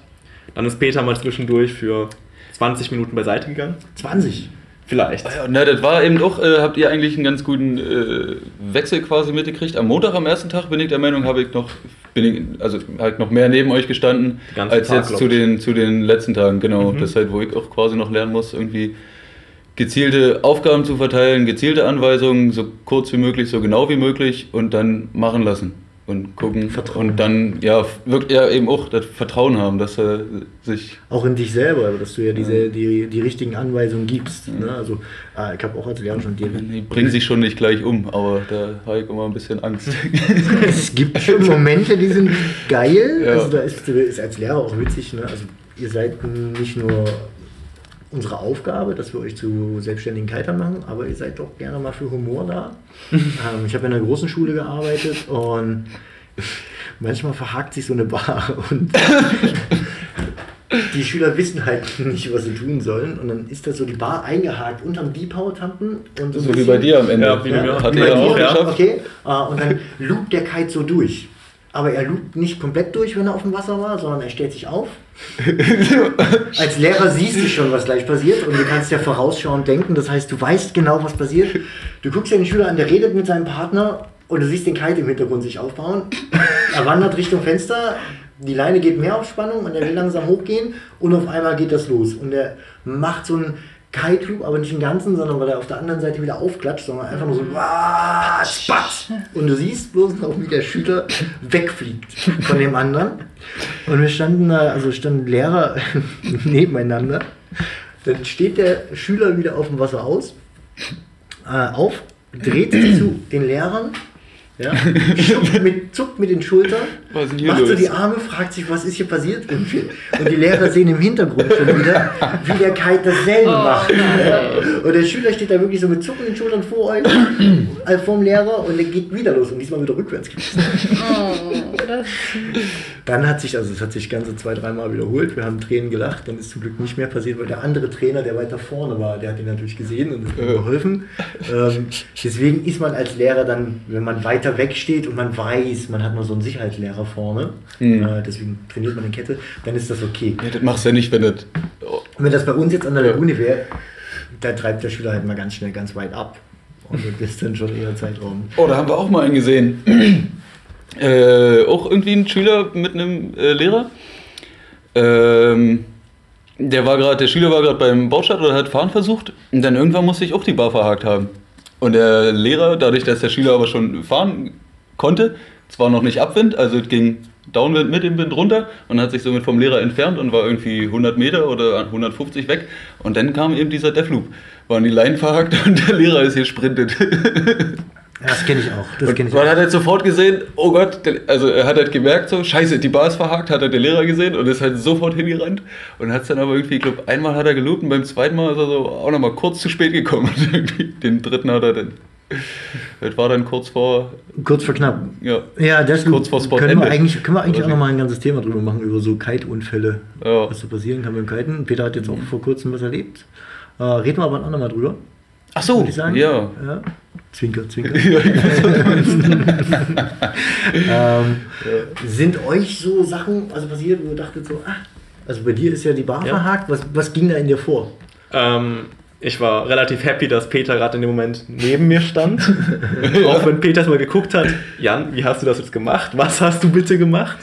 Dann ist Peter mal zwischendurch für 20 Minuten beiseite gegangen. 20. Vielleicht. Ah ja, na, das war eben doch, äh, habt ihr eigentlich einen ganz guten äh, Wechsel quasi mitgekriegt. Am Montag, am ersten Tag, bin ich der Meinung, habe ich noch, bin ich, also habe ich noch mehr neben euch gestanden, als Tag, jetzt zu den, zu den letzten Tagen, genau. Mhm. Das ist halt, wo ich auch quasi noch lernen muss, irgendwie gezielte Aufgaben zu verteilen, gezielte Anweisungen, so kurz wie möglich, so genau wie möglich und dann machen lassen. Und gucken Vertrauen. und dann ja wirklich ja, eben auch das Vertrauen haben, dass er sich Auch in dich selber, dass du ja diese, die, die richtigen Anweisungen gibst. Ne? Also, äh, ich habe auch als Lehrer schon dir. die bringen sich schon nicht gleich um, aber da habe ich immer ein bisschen Angst. Es gibt schon Momente, die sind geil. Ja. Also, da ist, ist als Lehrer auch witzig. Ne? Also, ihr seid nicht nur unsere Aufgabe, dass wir euch zu selbstständigen Kitern machen, aber ihr seid doch gerne mal für Humor da. ähm, ich habe in einer großen Schule gearbeitet und manchmal verhakt sich so eine Bar und die Schüler wissen halt nicht, was sie tun sollen und dann ist da so die Bar eingehakt unterm Deep-Power-Tampen und so wie bei dir am Ende. Ja, wie bei mir. Hat wie er bei ja auch dir, geschafft. Okay, äh, und dann loopt der Kite so durch. Aber er loopt nicht komplett durch, wenn er auf dem Wasser war, sondern er stellt sich auf. Als Lehrer siehst du schon, was gleich passiert und du kannst ja vorausschauend denken. Das heißt, du weißt genau, was passiert. Du guckst ja den Schüler an, der redet mit seinem Partner und du siehst den Kite im Hintergrund sich aufbauen. Er wandert Richtung Fenster, die Leine geht mehr auf Spannung und er will langsam hochgehen und auf einmal geht das los. Und er macht so einen Kite Loop, aber nicht den ganzen, sondern weil er auf der anderen Seite wieder aufklatscht, sondern einfach nur so "Wah, Spatz! Und du siehst bloß noch, wie der Schüler wegfliegt von dem anderen. Und wir standen da, also standen Lehrer nebeneinander. Dann steht der Schüler wieder auf dem Wasser aus, äh, auf, dreht sich zu den Lehrern, ja, zuckt, mit, zuckt mit den Schultern, Was ist denn hier macht so los? die Arme, fragt sich, was ist hier passiert. Und die Lehrer sehen im Hintergrund schon wieder, wie der Kite dasselbe Oh, macht. nein. Und der Schüler steht da wirklich so mit zuckenden Schultern vor euch, äh, vorm Lehrer, und der geht wieder los und diesmal wieder rückwärts. Oh, das Dann hat sich, also es hat sich ganze zwei, dreimal wiederholt. Wir haben Tränen gelacht. Dann ist zum Glück nicht mehr passiert, weil der andere Trainer, der weiter vorne war, der hat ihn natürlich gesehen und hat ihm Ja. geholfen. Ähm, deswegen ist man als Lehrer dann, wenn man weiter weg steht und man weiß, man hat nur so einen Sicherheitslehrer vorne, Mhm. äh, deswegen trainiert man in Kette, dann ist das okay. Ja, das machst du ja nicht, wenn das. Oh, Und wenn das bei uns jetzt an der. Lagune wäre, da treibt der Schüler halt mal ganz schnell ganz weit ab. Und das ist dann schon eher Zeitraum. oh, da haben wir auch mal einen gesehen. äh, auch irgendwie ein Schüler mit einem äh, Lehrer. Ähm, der war gerade, der Schüler war gerade beim Baustart oder hat fahren versucht und dann irgendwann musste ich auch die Bar verhakt haben. Und der Lehrer, dadurch, dass der Schüler aber schon fahren konnte, zwar noch nicht Abwind, also es ging Downwind mit dem Wind runter und hat sich somit vom Lehrer entfernt und war irgendwie 100 Meter oder 150 weg. Und dann kam eben dieser Deathloop. Waren die Leinen verhakt und der Lehrer ist hier sprintet. Das kenne ich auch. Das kenne ich Man auch. hat halt sofort gesehen, oh Gott, also er hat halt gemerkt, so, scheiße, die Bar ist verhakt, hat er der Lehrer gesehen und ist halt sofort hingerannt und hat es dann aber irgendwie, ich glaube, einmal hat er gelobt und beim zweiten Mal ist er so auch nochmal kurz zu spät gekommen. Den dritten hat er dann, das war dann kurz vor, Kurz vor knapp. ja, Ja, das Kurz vor können wir eigentlich, können wir eigentlich auch Oder noch mal ein ganzes Thema drüber machen, über so Kite-Unfälle, Ja. was so passieren kann beim Kiten. Peter hat jetzt auch vor kurzem was erlebt. Äh, reden wir aber ein andermal drüber, ach so, würde ich sagen. ja. ja. Zwinker, zwinker. Ähm, Sind euch so Sachen also passiert, wo ihr dachtet so, ah, also bei dir ist ja die Bar Ja. verhakt, was, was ging da in dir vor? Ähm, ich war relativ happy, dass Peter gerade in dem Moment neben mir stand. Auch wenn Peter mal geguckt hat, Jan, wie hast du das jetzt gemacht? Was hast du bitte gemacht?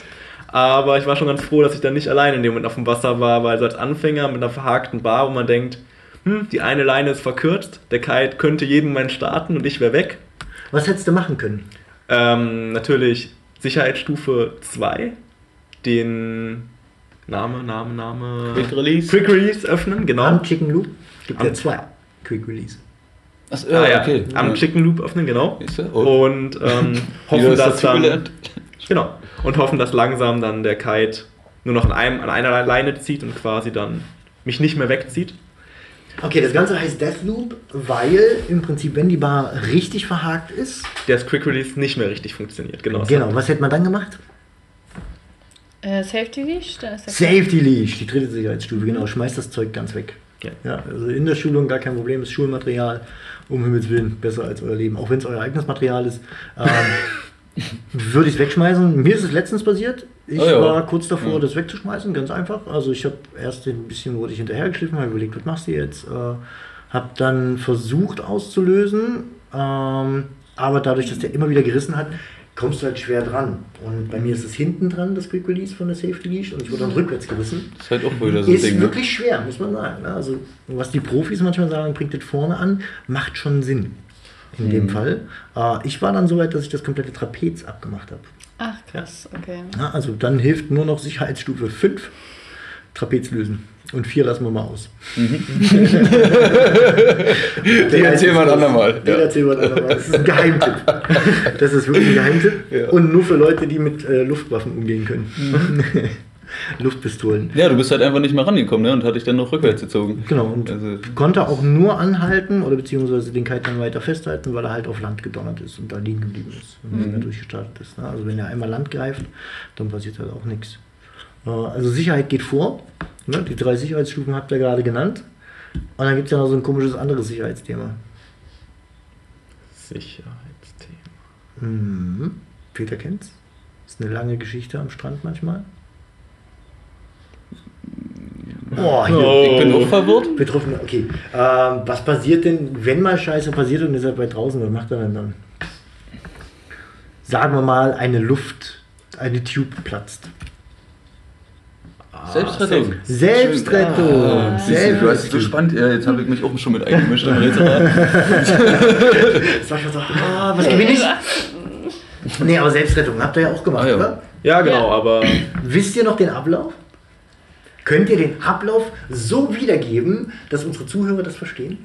Aber ich war schon ganz froh, dass ich dann nicht allein in dem Moment auf dem Wasser war, weil so als Anfänger mit einer verhakten Bar, wo man denkt, hm, die eine Leine ist verkürzt, der Kite könnte jeden Moment starten und ich wäre weg. Was hättest du machen können? Ähm, natürlich Sicherheitsstufe 2, den Name, Name, Name. Quick Release. Quick Release öffnen, genau. Am Chicken Loop gibt ja Am- zwei Quick Release. Ach, Ah, ja, okay. am Ja. Chicken Loop öffnen, genau. Und ähm, hoffen, dass dann. Genau. Und hoffen, dass langsam dann der Kite nur noch an, einem, an einer Leine zieht und quasi dann mich nicht mehr wegzieht. Okay, das Ganze heißt Deathloop, weil im Prinzip, wenn die Bar richtig verhakt ist, Der Quick Release nicht mehr richtig funktioniert. Genau. genau, was hätte man dann gemacht? äh, Safety Leash, da ist der Safety Leash, die dritte Sicherheitsstufe, genau, schmeißt das Zeug ganz weg. Ja. Ja, also in der Schulung gar kein Problem, ist Schulmaterial, um Himmels Willen, besser als euer Leben, auch wenn es euer eigenes Material ist. Ähm, würde ich es wegschmeißen. Mir ist es letztens passiert. Ich Oh ja. war kurz davor, Ja. das wegzuschmeißen, ganz einfach. Also ich habe erst ein bisschen, wurde ich hinterhergeschliffen, habe überlegt, was machst du jetzt? Äh, habe dann versucht auszulösen, ähm, aber dadurch, dass der immer wieder gerissen hat, kommst du halt schwer dran. Und bei mir ist es hinten dran, das Quick Release von der Safety Leash und ich wurde dann rückwärts gerissen. Das ist halt auch wieder so ein Ist Ding. Ne? wirklich schwer, muss man sagen. ne? Also, was die Profis manchmal sagen, bringt das vorne an, macht schon Sinn. In dem Fall. Äh, ich war dann so weit, dass ich das komplette Trapez abgemacht habe. Ach, krass, okay. Ja, also dann hilft nur noch Sicherheitsstufe 5, Trapez lösen. Und 4 lassen wir mal aus. Die erzählen wir ein andermal. Den Ja. erzählen wir ein andermal. Das ist ein Geheimtipp. Das ist wirklich ein Geheimtipp. Ja. Und nur für Leute, die mit äh, Luftwaffen umgehen können. Mhm. Luftpistolen. ja, du bist halt einfach nicht mehr rangekommen ne? und hat dich dann noch rückwärts gezogen. Genau, und Also- konnte auch nur anhalten oder beziehungsweise den Kite dann weiter festhalten, weil er halt auf Land gedonnert ist und da liegen geblieben ist und nicht mehr durchgestartet ist. Ne? Also wenn er einmal Land greift, dann passiert halt auch nichts. Äh, Also Sicherheit geht vor. Ne? Die drei Sicherheitsstufen habt ihr gerade genannt. Und dann gibt es ja noch so ein komisches anderes Sicherheitsthema. Sicherheitsthema. Mhm. Peter kennt's. Ist eine lange Geschichte am Strand manchmal. Boah, hier. Oh. Ich bin auch verwirrt. Betroffene, okay. Ähm, was passiert denn, wenn mal Scheiße passiert und ihr seid bei draußen, was macht er denn dann? Sagen wir mal, eine Luft, eine Tube platzt. Selbstrettung. Selbstrettung. Ah, siehst du, hast so Selbstrettung. spannend. Ja, jetzt habe ich mich auch schon mit eingemischt war schon so, ah, was gewinne ich? Nee, aber Selbstrettung habt ihr ja auch gemacht, Ah, ja. oder? Ja, genau, Ja. aber Wisst ihr noch den Ablauf? Könnt ihr den Ablauf so wiedergeben, dass unsere Zuhörer das verstehen?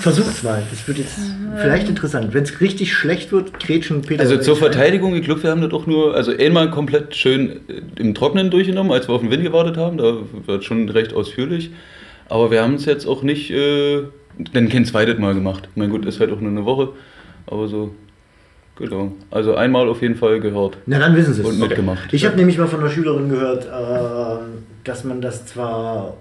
Versucht's mal. Das wird jetzt vielleicht interessant. Wenn es richtig schlecht wird, grätschen Peter. Also zur. Verteidigung, ich glaube, wir haben das auch nur, also einmal komplett schön äh, im Trocknen durchgenommen, als wir auf den Wind gewartet haben. Da wird schon recht ausführlich. Aber wir haben es jetzt auch nicht, äh, dann kein zweites Mal gemacht. Mein gut, ist halt auch nur eine Woche. Aber so, genau. Also einmal auf jeden Fall gehört Na, dann wissen Sie es. und mitgemacht. Ich habe nämlich mal von einer Schülerin gehört, ähm, dass man das zwar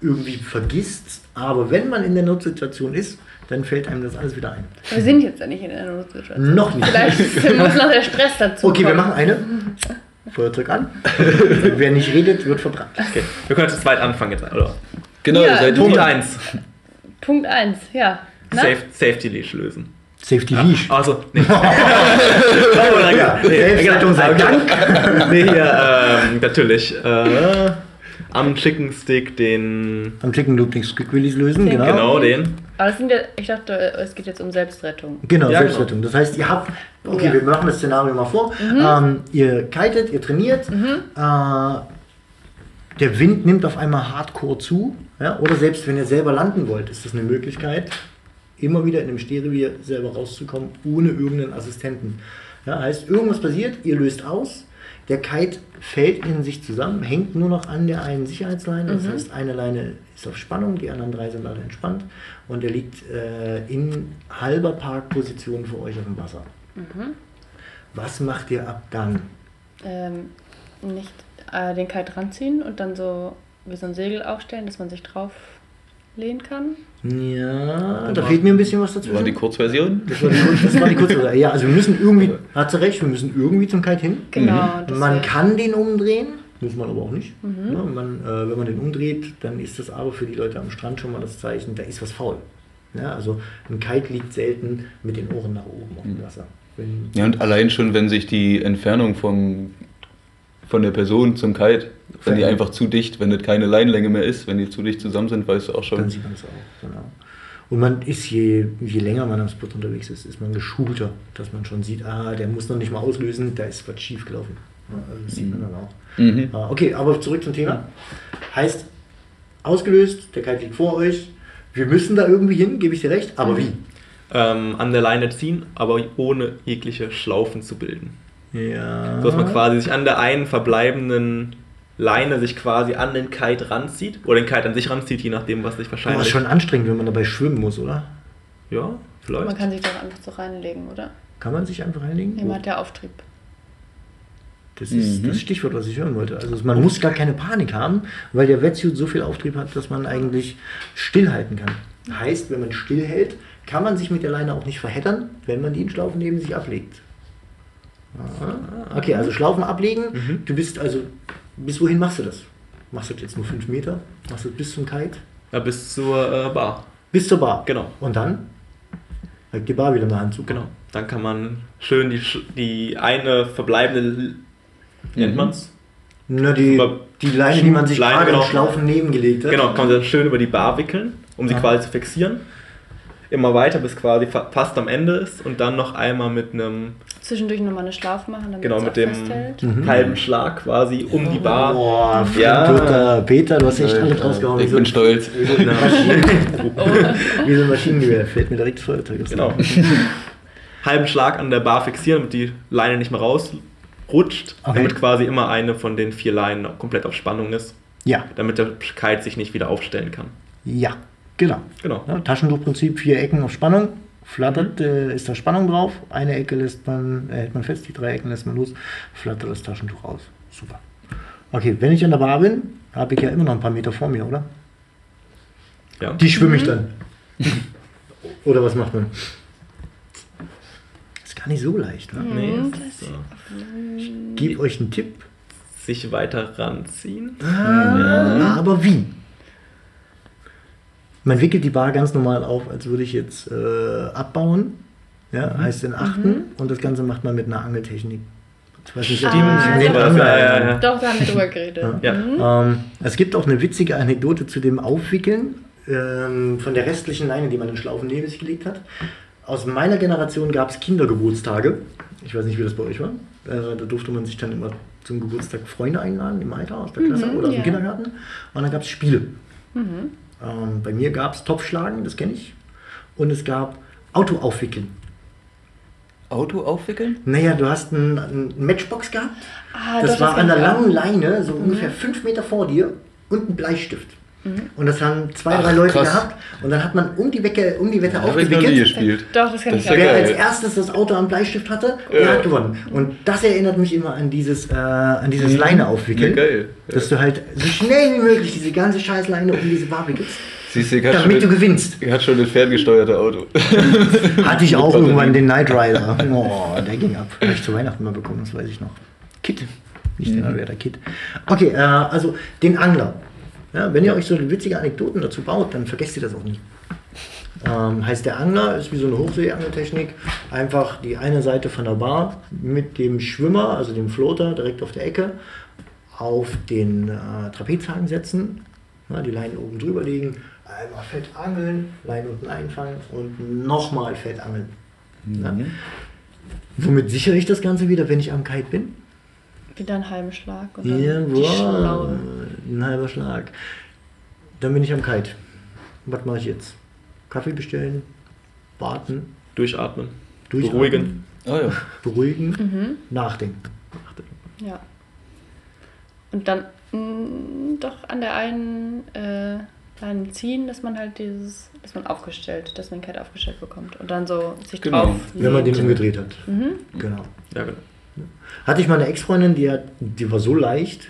irgendwie vergisst, aber wenn man in der Notsituation ist, dann fällt einem das alles wieder ein. Wir sind jetzt ja nicht in einer Notsituation. Noch nicht. Vielleicht muss noch der Stress dazu Okay, wir kommen. machen eine. Feuerzeug an. Wer nicht redet, wird verbrannt. okay. Wir können zu zweit anfangen jetzt, oder? Genau, Ja, Punkt ihr. 1. Punkt 1, ja. Safe, Safety Leash lösen. Safety Leash. Also, nee. oh, Ja, Selbstrettung sei Dank. nee, hier, ähm, natürlich. Äh, am Chicken Stick den. Am Chicken Loop den Quick Release lösen, genau. Genau, den. Aber das sind ja, ich dachte, es geht jetzt um Selbstrettung. Genau, Ja, Selbstrettung. Das heißt, ihr habt, okay, Ja. wir machen das Szenario mal vor. Ähm, ihr kitet, ihr trainiert. Äh, der Wind nimmt auf einmal hardcore zu. Ja? Oder selbst wenn ihr selber landen wollt, ist das eine Möglichkeit, immer wieder in dem Stehrevier selber rauszukommen, ohne irgendeinen Assistenten. Ja, heißt, irgendwas passiert, ihr löst aus. Der Kite fällt in sich zusammen, hängt nur noch an der einen Sicherheitsleine. Das heißt, eine Leine ist auf Spannung, die anderen drei sind alle entspannt. Und er liegt äh, in halber Parkposition für euch auf dem Wasser. Was macht ihr ab dann? Ähm, nicht äh, den Kite ranziehen und dann so wie so ein Segel aufstellen, dass man sich drauf lehnen kann. Ja, da fehlt mir ein bisschen was dazwischen. War die Kurzversion? das war die, das war die kurze. Ja, also wir müssen irgendwie, hat sie recht, wir müssen irgendwie zum Kite hin. Genau. das Man kann den umdrehen, muss man aber auch nicht. Mhm. Ja, man, äh, wenn man den umdreht, dann ist das aber für die Leute am Strand schon mal das Zeichen, da ist was faul. Ja, also ein Kite liegt selten mit den Ohren nach oben auf dem Wasser. Wenn, Ja, und allein schon, wenn sich die Entfernung vom, von der Person zum Kite, wenn die einfach zu dicht, wenn das keine Leinlänge mehr ist, wenn die zu dicht zusammen sind, weißt du auch dann schon. sieht man es auch. Genau. Und man ist, je, je länger man am Spot unterwegs ist, ist man geschulter, dass man schon sieht, ah, der muss noch nicht mal auslösen, da ist was schief gelaufen. Also das sieht man dann auch. Mhm. Ah, Okay, aber zurück zum Thema. Heißt, ausgelöst, der Kite liegt vor euch. Wir müssen da irgendwie hin, gebe ich dir recht, aber wie? Ähm, an der Leine ziehen, aber ohne jegliche Schlaufen zu bilden. Ja. So dass man quasi sich an der einen verbleibenden Leine sich quasi an den Kite ranzieht oder den Kite an sich ranzieht, je nachdem, was sich Boah, ist wahrscheinlich. schon anstrengend, wenn man dabei schwimmen muss, oder? Ja, vielleicht. Man kann sich doch einfach so reinlegen, oder? Kann man sich einfach reinlegen? Jemand hat der Auftrieb. Das ist Mhm. das Stichwort, was ich hören wollte. Also man muss gar keine Panik haben, weil der Wetsuit so viel Auftrieb hat, dass man eigentlich stillhalten kann. Heißt, wenn man stillhält, kann man sich mit der Leine auch nicht verheddern, wenn man die in Schlaufen neben sich ablegt. Ah, Okay, also Schlaufen ablegen. Mhm. Du bist also, bis wohin machst du das? Machst du das jetzt nur 5 Meter? Machst du das bis zum Kite? ja, bis zur äh, Bar. Bis zur Bar. Genau. Und dann? Halt die Bar wieder in der Hand zu. Genau. Dann kann man schön die, die eine verbleibende, wie nennt Mhm. man's? Na, die, Über- die Leine, die man sich Leine, gerade genau. Schlaufen nebengelegt hat. Genau, kann man dann schön über die Bar wickeln, um sie Ah. quasi zu fixieren. immer weiter, bis quasi fa fast am Ende ist und dann noch einmal mit einem, Zwischendurch nochmal eine Schlaufe machen, damit genau, es mit dem. Mhm. halben Schlag quasi um die Bar. Boah, Ja. Peter, Peter, du hast echt alles rausgehauen. ich Wie so bin ein- stolz. Wie so ein Maschinen- Maschinengewehr. Fällt mir direkt aus. Genau. halben Schlag an der Bar fixieren, damit die Leine nicht mehr rausrutscht, Okay. damit quasi immer eine von den vier Leinen komplett auf Spannung ist, Ja, damit der Kite sich nicht wieder aufstellen kann. ja, genau. Genau. Ja, Taschentuchprinzip, vier Ecken auf Spannung. Flattert, äh, ist da Spannung drauf. Eine Ecke lässt man, äh, hält man fest, die drei Ecken lässt man los, flattert das Taschentuch raus. Super. Okay, wenn ich an der Bar bin, habe ich ja immer noch ein paar Meter vor mir, oder? Ja. Die schwimme ich dann. oder was macht man? Ist gar nicht so leicht, ne? Nee, Mhm, ist, äh, Gib euch einen Tipp. sich weiter ranziehen. Ah, Aber wie? Man wickelt die Bar ganz normal auf, als würde ich jetzt äh, abbauen. Ja, heißt in Achten. Und das Ganze macht man mit einer Angeltechnik. Ich weiß nicht, ob Stimmt, die- ja. Ja, ja, ja. Doch, da haben wir drüber geredet. Ja. Ja. Ähm, es gibt auch eine witzige Anekdote zu dem Aufwickeln ähm, von der restlichen Leine, die man in Schlaufen neben sich gelegt hat. Aus meiner Generation gab es Kindergeburtstage. Ich weiß nicht, wie das bei euch war. Äh, da durfte man sich dann immer zum Geburtstag Freunde einladen im Alter aus der Klasse Mhm, oder aus ja. dem Kindergarten. Und dann gab es Spiele. Mhm. Ähm, bei mir gab es Topfschlagen, das kenne ich. Und es gab Auto aufwickeln. Auto aufwickeln? Naja, du hast ein, ein Matchbox gehabt. Ah, das doch, war an der auch. langen Leine, so ungefähr fünf Meter vor dir und ein Bleistift. Und das haben zwei, Ach, drei Leute krass. gehabt. Und dann hat man um die Wecke, um die Wette nie aufgewickelt. gespielt. Doch, das kann Das ich ja auch. Wer geil. als erstes das Auto am Bleistift hatte, der Ja. hat gewonnen. Und das erinnert mich immer an dieses, äh, an dieses Mhm. Leine aufwickeln. Ja, geil. Dass du halt so schnell wie möglich diese ganze Scheißleine um diese Bar wickelst, Siehst du, damit du schon, gewinnst. ich hatte schon das ferngesteuerte Auto. Hatte ich auch irgendwann den Knight Rider. Oh, der ging ab. Habe ich zu Weihnachten mal bekommen, das weiß ich noch. Kit. Nicht den Alberta Kit. Okay, äh, also den Angler. Ja, wenn ihr euch so witzige Anekdoten dazu baut, dann vergesst ihr das auch nie. Ähm, heißt der Angler ist wie so eine Hochseeangeltechnik. Einfach die eine Seite von der Bar mit dem Schwimmer, also dem Floater direkt auf der Ecke, auf den äh, Trapezhaken setzen, ja, die Leinen oben drüber legen, einmal fett angeln, Leinen unten einfangen und nochmal fett angeln. Ja. Womit sichere ich das Ganze wieder, wenn ich am Kite bin? Wieder einen halben Schlag. Und dann Ja, die Schlaue. Ein halber Schlag. Dann bin ich am Kite. Was mache ich jetzt? Kaffee bestellen, warten, Durchatmen. durchatmen, Beruhigen. Oh ja. beruhigen, Mhm. nachdenken. Ja. Und dann mh, doch an der einen äh, Leine ziehen, dass man halt dieses, dass man aufgestellt, dass man Kite aufgestellt bekommt und dann so sich Genau. drauf. Wenn man den umgedreht hat. Mhm. Genau. Ja, genau. Hatte ich mal eine Ex-Freundin, die, hat, die war so leicht,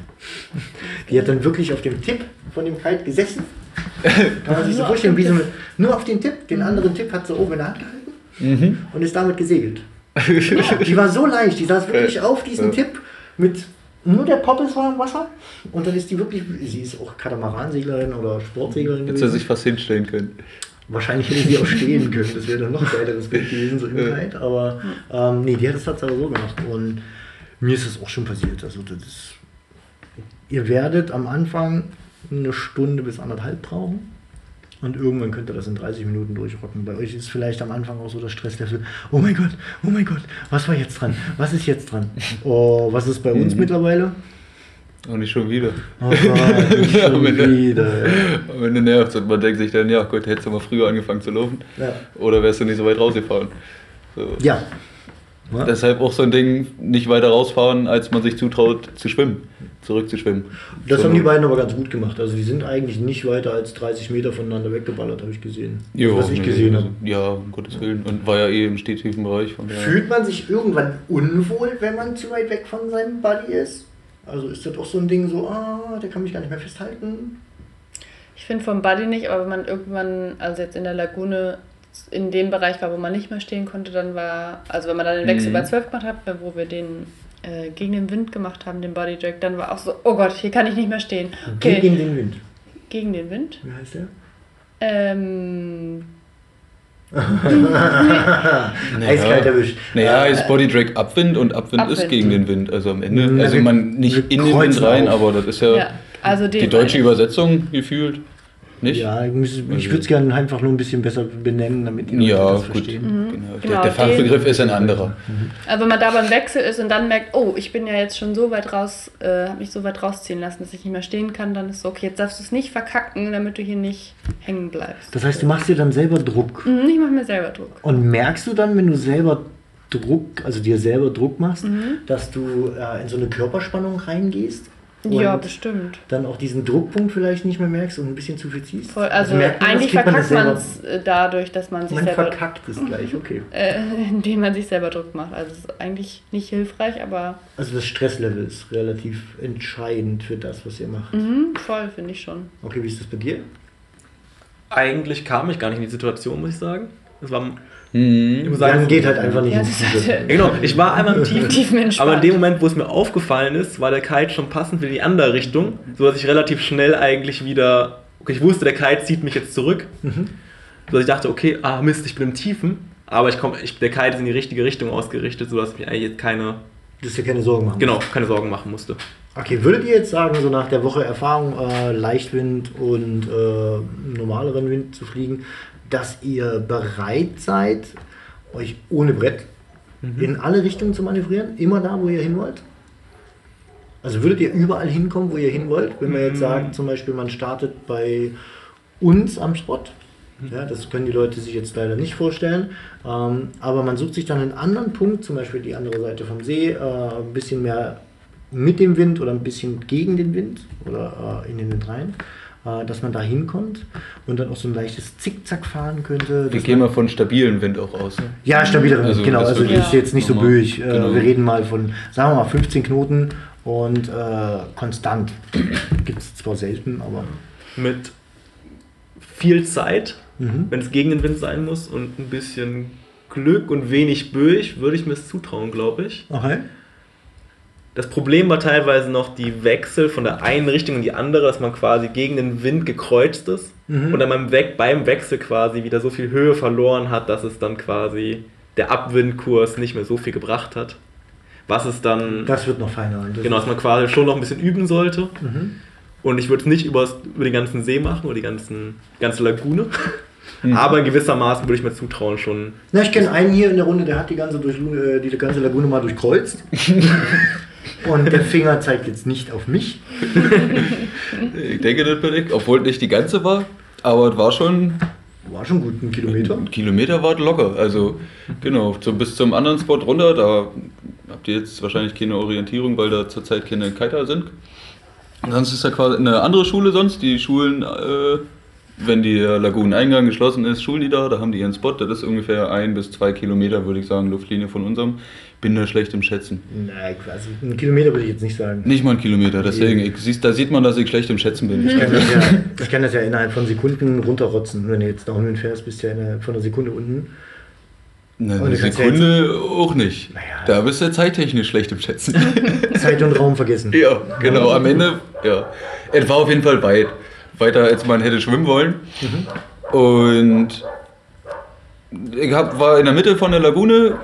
die hat dann wirklich auf dem Tipp von dem Kite gesessen. Kann man sich so Nur auf vorstellen, wie so eine, nur auf den Tipp, den anderen Tipp hat sie oben in der Hand gehalten Mhm. und ist damit gesegelt. Die war so leicht, die saß wirklich Ja. auf diesem Ja. Tipp mit nur der Poppels war im Wasser und dann ist die wirklich, sie ist auch Katamaran-Seglerin oder Sportseglerin Hätte sie sich fast hinstellen können. Wahrscheinlich hätte sie auch stehen können, das wäre dann noch geileres Bild gewesen, so. Kite, aber ähm, nee, die hat es tatsächlich so gemacht und mir ist das auch schon passiert, also das ist, ihr werdet am Anfang eine Stunde bis anderthalb brauchen und irgendwann könnt ihr das in 30 Minuten durchrocken. Bei euch ist vielleicht am Anfang auch so das Stresslevel, oh mein Gott, oh mein Gott, was war jetzt dran, was ist jetzt dran? Oh, was ist bei uns Mhm. mittlerweile? Und nicht schon wieder. Oh nicht schon wieder. ey. Am Ende nervt und man denkt sich dann, ja gut, hättest du mal früher angefangen zu laufen. Ja. Oder wärst du nicht so weit rausgefahren. So. Ja. Ja. Deshalb auch so ein Ding, nicht weiter rausfahren, als man sich zutraut zu schwimmen, zurückzuschwimmen. Das so, haben die beiden aber ganz gut gemacht. Also die sind eigentlich nicht weiter als 30 Meter voneinander weggeballert, habe ich gesehen. Jo, was ich nee, gesehen habe. Ja, um Gottes Willen. Und war ja eh im stetigen Bereich. Fühlt man sich irgendwann unwohl, wenn man zu weit weg von seinem Buddy ist? Also ist das auch so ein Ding so, ah, der kann mich gar nicht mehr festhalten? Ich finde vom Buddy nicht, aber wenn man irgendwann, also jetzt in der Lagune, in dem Bereich war, wo man nicht mehr stehen konnte, dann war, also wenn man dann den Wechsel Mhm. bei 12 gemacht hat, wo wir den äh, gegen den Wind gemacht haben, den Body Drag, dann war auch so, oh Gott, hier kann ich nicht mehr stehen. Okay, Gegen den Wind. gegen den Wind. Wie heißt der? Ähm, Eiskalt erwischt. Naja, Äh, ist Bodydrag Abwind und Abwind, ist Abwind. gegen den Wind. Also am Ende, also man nicht in den Wind rein, auf. aber das ist ja, ja, also die deutsche. Übersetzung gefühlt. Nicht? Ja, ich, muss- ich Also- würde es gerne einfach nur ein bisschen besser benennen, damit die Leute Ja, das gut. verstehen. Genau. Genau, Der, Fachbegriff ist ein anderer. Also wenn man da beim Wechsel ist und dann merkt, oh, ich bin ja jetzt schon so weit raus, äh, habe mich so weit rausziehen lassen, dass ich nicht mehr stehen kann, dann ist so, okay, jetzt darfst du es nicht verkacken, damit du hier nicht hängen bleibst. Das heißt, du machst dir dann selber Druck. Mhm, ich mache mir selber Druck. Und merkst du dann, wenn du selber Druck, also dir selber Druck machst, Mhm. dass du äh, in so eine Körperspannung reingehst? Ja, bestimmt. dann auch diesen Druckpunkt vielleicht nicht mehr merkst und ein bisschen zu viel ziehst? Voll, also man das? eigentlich man das verkackt man es dadurch, dass man sich Man selber, verkackt es gleich, okay. äh, indem man sich selber Druck macht. Also es ist eigentlich nicht hilfreich, aber Also das Stresslevel ist relativ entscheidend für das, was ihr macht. mhm, voll finde ich schon. Okay, wie ist das bei dir? Eigentlich kam ich gar nicht in die Situation, muss ich sagen. Es war, Mhm. muss sagen, Dann geht halt einfach nicht Ja, ins das Tiefe. hatte- Genau, ich war einmal im Tiefen, Tiefen aber in dem Moment, wo es mir aufgefallen ist, war der Kite schon passend für die andere Richtung, sodass ich relativ schnell eigentlich wieder, okay, ich wusste, der Kite zieht mich jetzt zurück, Mhm. sodass ich dachte, okay, ah Mist, ich bin im Tiefen, aber ich komm, ich, der Kite ist in die richtige Richtung ausgerichtet, sodass ich mir eigentlich jetzt keine, Dass dir keine Sorgen machen. genau, keine Sorgen machen musste. Okay, würdet ihr jetzt sagen, so nach der Woche Erfahrung, äh, Leichtwind und äh, normaleren Wind zu fliegen, dass ihr bereit seid, euch ohne Brett in alle Richtungen zu manövrieren? Immer da, wo ihr hin wollt? Also würdet ihr überall hinkommen, wo ihr hin wollt? Wenn man jetzt sagt, zum Beispiel, man startet bei uns am Spot. Ja, das können die Leute sich jetzt leider nicht vorstellen. Ähm, aber man sucht sich dann einen anderen Punkt, zum Beispiel die andere Seite vom See, äh, ein bisschen mehr mit dem Wind oder ein bisschen gegen den Wind oder äh, in den Wind rein, dass man da hinkommt und dann auch so ein leichtes Zickzack fahren könnte. Wir gehen mal von stabilem Wind auch aus. ja, stabileren Also, Wind, genau. das Also wirklich ist jetzt nicht so böig. Äh, Genau. Wir reden mal von, sagen wir mal, 15 Knoten und äh, konstant. Gibt es zwar selten, aber. Mit viel Zeit, Mhm. wenn es gegen den Wind sein muss und ein bisschen Glück und wenig Böig, würde ich mir es zutrauen, glaube ich. Okay. Das Problem war teilweise noch die Wechsel von der einen Richtung in die andere, dass man quasi gegen den Wind gekreuzt ist Mhm. und dann beim, We beim Wechsel quasi wieder so viel Höhe verloren hat, dass es dann quasi der Abwindkurs nicht mehr so viel gebracht hat. Was es dann, Das wird noch feiner. Und das genau, dass man quasi schon noch ein bisschen üben sollte. Mhm. Und ich würde es nicht über den ganzen See machen oder die ganzen, ganze Lagune. Mhm. Aber in gewissermaßen würde ich mir zutrauen, schon. Na, ich kenne einen hier in der Runde, der hat die ganze, durch, äh, die ganze Lagune mal durchkreuzt. Und der Finger zeigt jetzt nicht auf mich. Ich denke, das bin ich, obwohl nicht die ganze war, aber es war schon War schon gut, ein Kilometer. Ein Kilometer war es locker. Also, genau, so bis zum anderen Spot runter, da habt ihr jetzt wahrscheinlich keine Orientierung, weil da zurzeit keine Kiter sind. Sonst ist da quasi eine andere Schule sonst. Die Schulen, äh, wenn der Laguneneingang geschlossen ist, schulen die da, da haben die ihren Spot. Das ist ungefähr ein bis zwei Kilometer, würde ich sagen, Luftlinie von unserem. Bin da schlecht im Schätzen. Nein, also einen Kilometer würde ich jetzt nicht sagen. Nicht mal ein Kilometer, deswegen, ich, da sieht man, dass ich schlecht im Schätzen bin. Ich kann, das ja, ich kann das ja innerhalb von Sekunden runterrotzen. Wenn du jetzt da unten fährst, bist du ja innerhalb von einer Sekunde unten. Na, eine kannst ja Sekunde auch nicht. Naja. Da bist du zeittechnisch schlecht im Schätzen. Zeit und Raum vergessen. Ja, genau. Am Ende, ja. Es war auf jeden Fall weit. Weiter als man hätte schwimmen wollen. Und ich hab, war in der Mitte von der Lagune,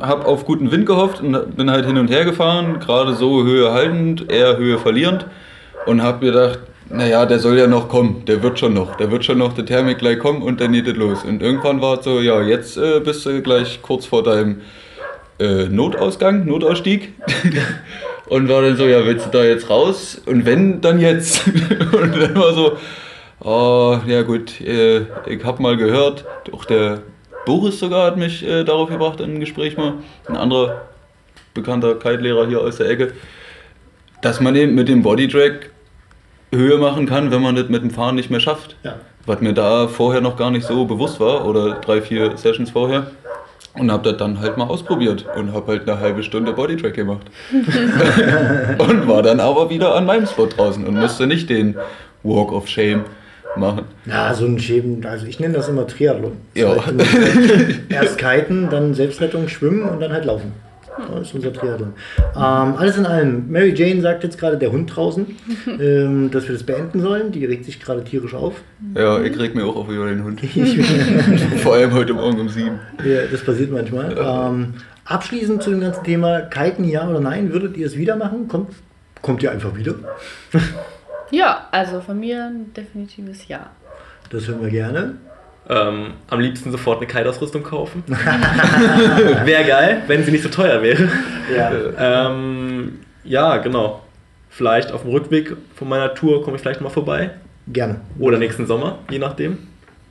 habe auf guten Wind gehofft und bin halt hin und her gefahren, gerade so Höhe haltend, eher Höhe verlierend. Und habe gedacht, naja, der soll ja noch kommen, der wird schon noch, der wird schon noch, der Thermik gleich kommen und dann geht es los. Und irgendwann war es so, ja, jetzt äh, bist du gleich kurz vor deinem äh, Notausgang, Notausstieg. und war dann so, ja, willst du da jetzt raus? Und wenn, dann jetzt. und dann war so, oh, ja gut, äh, ich habe mal gehört, auch der Boris sogar hat mich äh, darauf gebracht in ein Gespräch mal, ein anderer bekannter Kite-Lehrer hier aus der Ecke, dass man eben mit dem Bodydrag Höhe machen kann, wenn man das mit dem Fahren nicht mehr schafft. Ja. Was mir da vorher noch gar nicht so bewusst war oder drei, vier Sessions vorher. Und habe das dann halt mal ausprobiert und habe halt eine halbe Stunde Bodytrack gemacht. und war dann aber wieder an meinem Spot draußen und musste nicht den Walk of Shame machen. Na, so ein Schäben, also ich nenne das immer Triathlon. Ja. Das heißt, Erst kiten, dann Selbstrettung, schwimmen und dann halt laufen. Das ist unser Triathlon. Ähm, alles in allem, Mary Jane sagt jetzt gerade der Hund draußen, ähm, dass wir das beenden sollen. Die regt sich gerade tierisch auf. Ja, ich reg mir auch auf über den Hund. Vor allem heute Morgen um sieben. ja, das passiert manchmal. Ähm, abschließend zu dem ganzen Thema Kiten, ja oder nein, würdet ihr es wieder machen? Kommt, kommt ihr einfach wieder? Ja, also von mir ein definitives Ja. Das hören wir gerne. Ähm, am liebsten sofort eine Kite-Ausrüstung kaufen. wäre geil, wenn sie nicht so teuer wäre. Ja. Ähm, ja, genau. Vielleicht auf dem Rückweg von meiner Tour komme ich vielleicht mal vorbei. Gerne. Oder nächsten Sommer, je nachdem.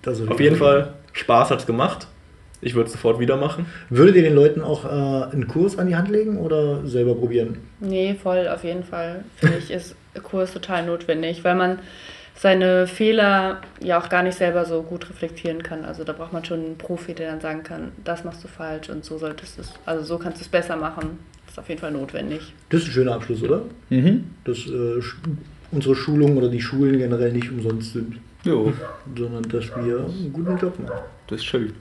Das Auf jeden Fall, Spaß hat's gemacht. Ich würde es sofort wieder machen. Würdet ihr den Leuten auch äh, einen Kurs an die Hand legen oder selber probieren? Nee, voll, auf jeden Fall. Finde ich, ist Kurs total notwendig, weil man seine Fehler ja auch gar nicht selber so gut reflektieren kann. Also da braucht man schon einen Profi, der dann sagen kann, das machst du falsch und so solltest du es, also so kannst du es besser machen. Das ist auf jeden Fall notwendig. Das ist ein schöner Abschluss, oder? Mhm. Dass äh, sch- unsere Schulungen oder die Schulen generell nicht umsonst sind, Jo, sondern dass wir einen guten Job machen. das ist schön.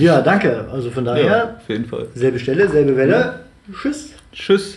Ja, danke. Also von daher, Ja, auf jeden Fall. selbe Stelle, selbe Welle. Tschüss. Tschüss.